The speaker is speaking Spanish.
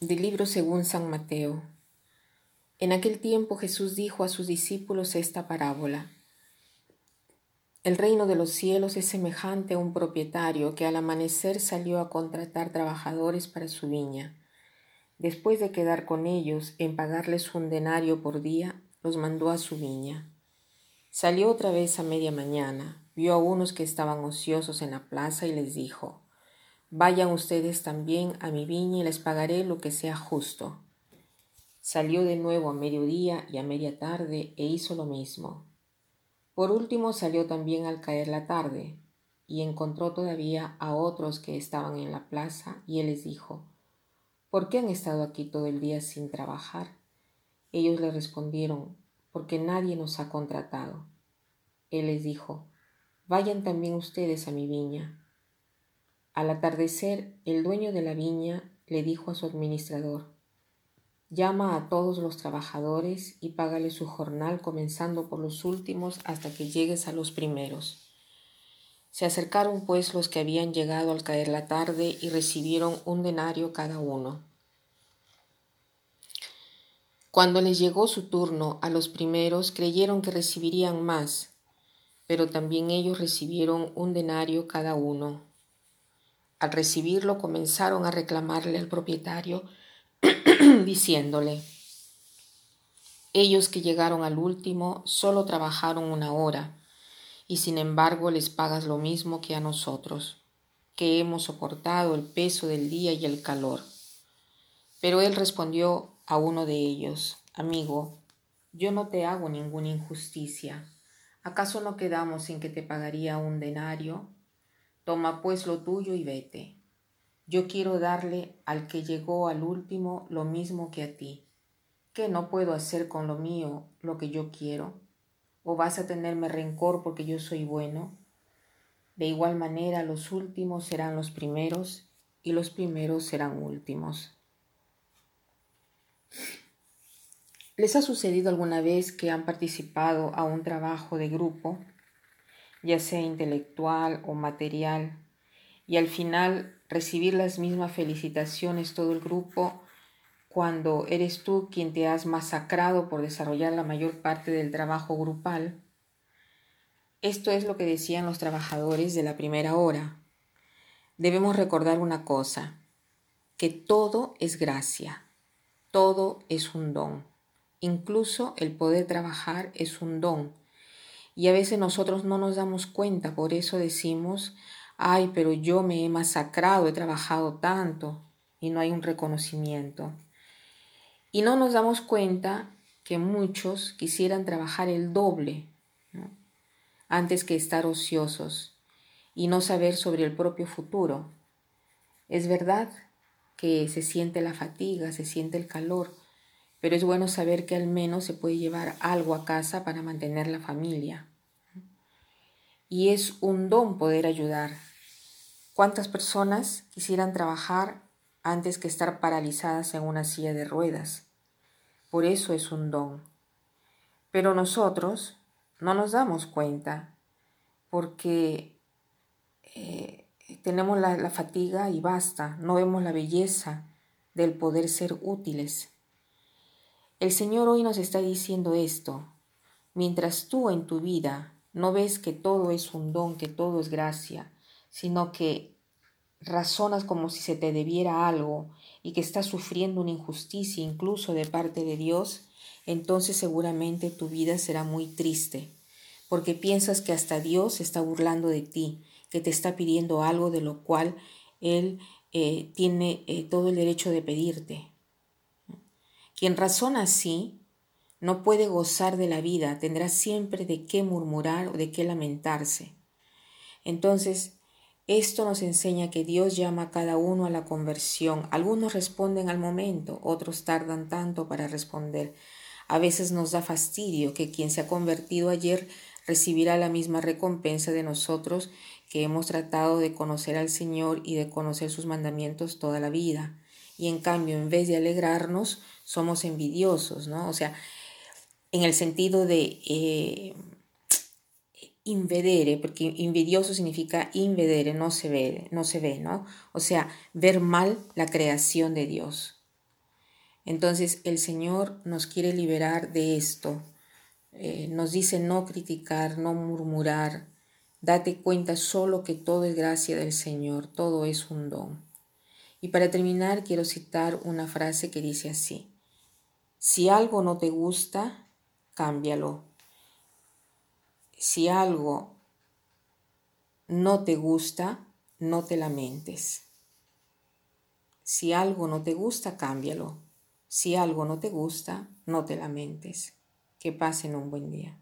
Del libro según San Mateo. En aquel tiempo Jesús dijo a sus discípulos esta parábola. El reino de los cielos es semejante a un propietario que al amanecer salió a contratar trabajadores para su viña. Después de quedar con ellos en pagarles un denario por día, los mandó a su viña. Salió otra vez a media mañana, vio a unos que estaban ociosos en la plaza y les dijo, Vayan ustedes también a mi viña y les pagaré lo que sea justo. Salió de nuevo a mediodía y a media tarde e hizo lo mismo. Por último salió también al caer la tarde y encontró todavía a otros que estaban en la plaza y él les dijo, ¿por qué han estado aquí todo el día sin trabajar? Ellos le respondieron, porque nadie nos ha contratado. Él les dijo, vayan también ustedes a mi viña al atardecer, el dueño de la viña le dijo a su administrador, Llama a todos los trabajadores y págale su jornal comenzando por los últimos hasta que llegues a los primeros. Se acercaron pues los que habían llegado al caer la tarde y recibieron un denario cada uno. Cuando les llegó su turno a los primeros creyeron que recibirían más, pero también ellos recibieron un denario cada uno. Al recibirlo comenzaron a reclamarle al propietario, diciéndole, ellos que llegaron al último solo trabajaron una hora, y sin embargo les pagas lo mismo que a nosotros, que hemos soportado el peso del día y el calor. Pero él respondió a uno de ellos, Amigo, yo no te hago ninguna injusticia. ¿Acaso no quedamos en que te pagaría un denario? Toma pues lo tuyo y vete. Yo quiero darle al que llegó al último lo mismo que a ti. ¿Qué no puedo hacer con lo mío lo que yo quiero? ¿O vas a tenerme rencor porque yo soy bueno? De igual manera los últimos serán los primeros y los primeros serán últimos. ¿Les ha sucedido alguna vez que han participado a un trabajo de grupo ya sea intelectual o material, y al final recibir las mismas felicitaciones todo el grupo cuando eres tú quien te has masacrado por desarrollar la mayor parte del trabajo grupal. Esto es lo que decían los trabajadores de la primera hora. Debemos recordar una cosa, que todo es gracia, todo es un don. Incluso el poder trabajar es un don y a veces nosotros no nos damos cuenta, por eso decimos, ay, pero yo me he masacrado, he trabajado tanto y no hay un reconocimiento. Y no nos damos cuenta que muchos quisieran trabajar el doble antes que estar ociosos y no saber sobre el propio futuro. Es verdad que se siente la fatiga, se siente el calor, pero es bueno saber que al menos se puede llevar algo a casa para mantener la familia. Y es un don poder ayudar. ¿Cuántas personas quisieran trabajar antes que estar paralizadas en una silla de ruedas? Por eso es un don. Pero nosotros no nos damos cuenta porque eh, tenemos la, la fatiga y basta, no vemos la belleza del poder ser útiles. El Señor hoy nos está diciendo esto. Mientras tú en tu vida no ves que todo es un don, que todo es gracia, sino que razonas como si se te debiera algo y que estás sufriendo una injusticia incluso de parte de Dios, entonces seguramente tu vida será muy triste, porque piensas que hasta Dios está burlando de ti, que te está pidiendo algo de lo cual Él eh, tiene eh, todo el derecho de pedirte. Quien razona así no puede gozar de la vida, tendrá siempre de qué murmurar o de qué lamentarse. Entonces, esto nos enseña que Dios llama a cada uno a la conversión. Algunos responden al momento, otros tardan tanto para responder. A veces nos da fastidio que quien se ha convertido ayer recibirá la misma recompensa de nosotros que hemos tratado de conocer al Señor y de conocer sus mandamientos toda la vida. Y en cambio, en vez de alegrarnos, somos envidiosos, ¿no? O sea, en el sentido de eh, invedere, porque invidioso significa invedere, no se ve, no se ve, ¿no? O sea, ver mal la creación de Dios. Entonces el Señor nos quiere liberar de esto. Eh, nos dice no criticar, no murmurar. Date cuenta solo que todo es gracia del Señor, todo es un don. Y para terminar quiero citar una frase que dice así. Si algo no te gusta, cámbialo. Si algo no te gusta, no te lamentes. Si algo no te gusta, cámbialo. Si algo no te gusta, no te lamentes. Que pasen un buen día.